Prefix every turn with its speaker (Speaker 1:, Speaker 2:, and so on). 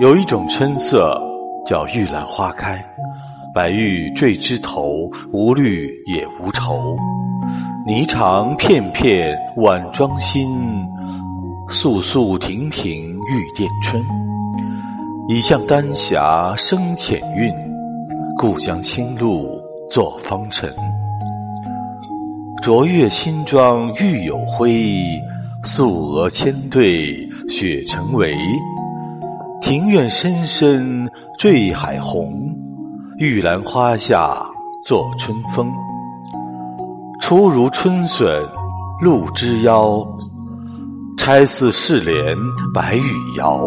Speaker 1: 有一种春色叫玉兰花开，白玉缀枝头，无虑也无愁。霓裳片片晚妆新，素素亭亭玉殿春。已向丹霞生浅韵，故将青露作芳尘。卓越新妆玉有辉，素娥千对雪成围。庭院深深缀海红，玉兰花下坐春风。初如春笋露之腰，钗似试莲白玉摇。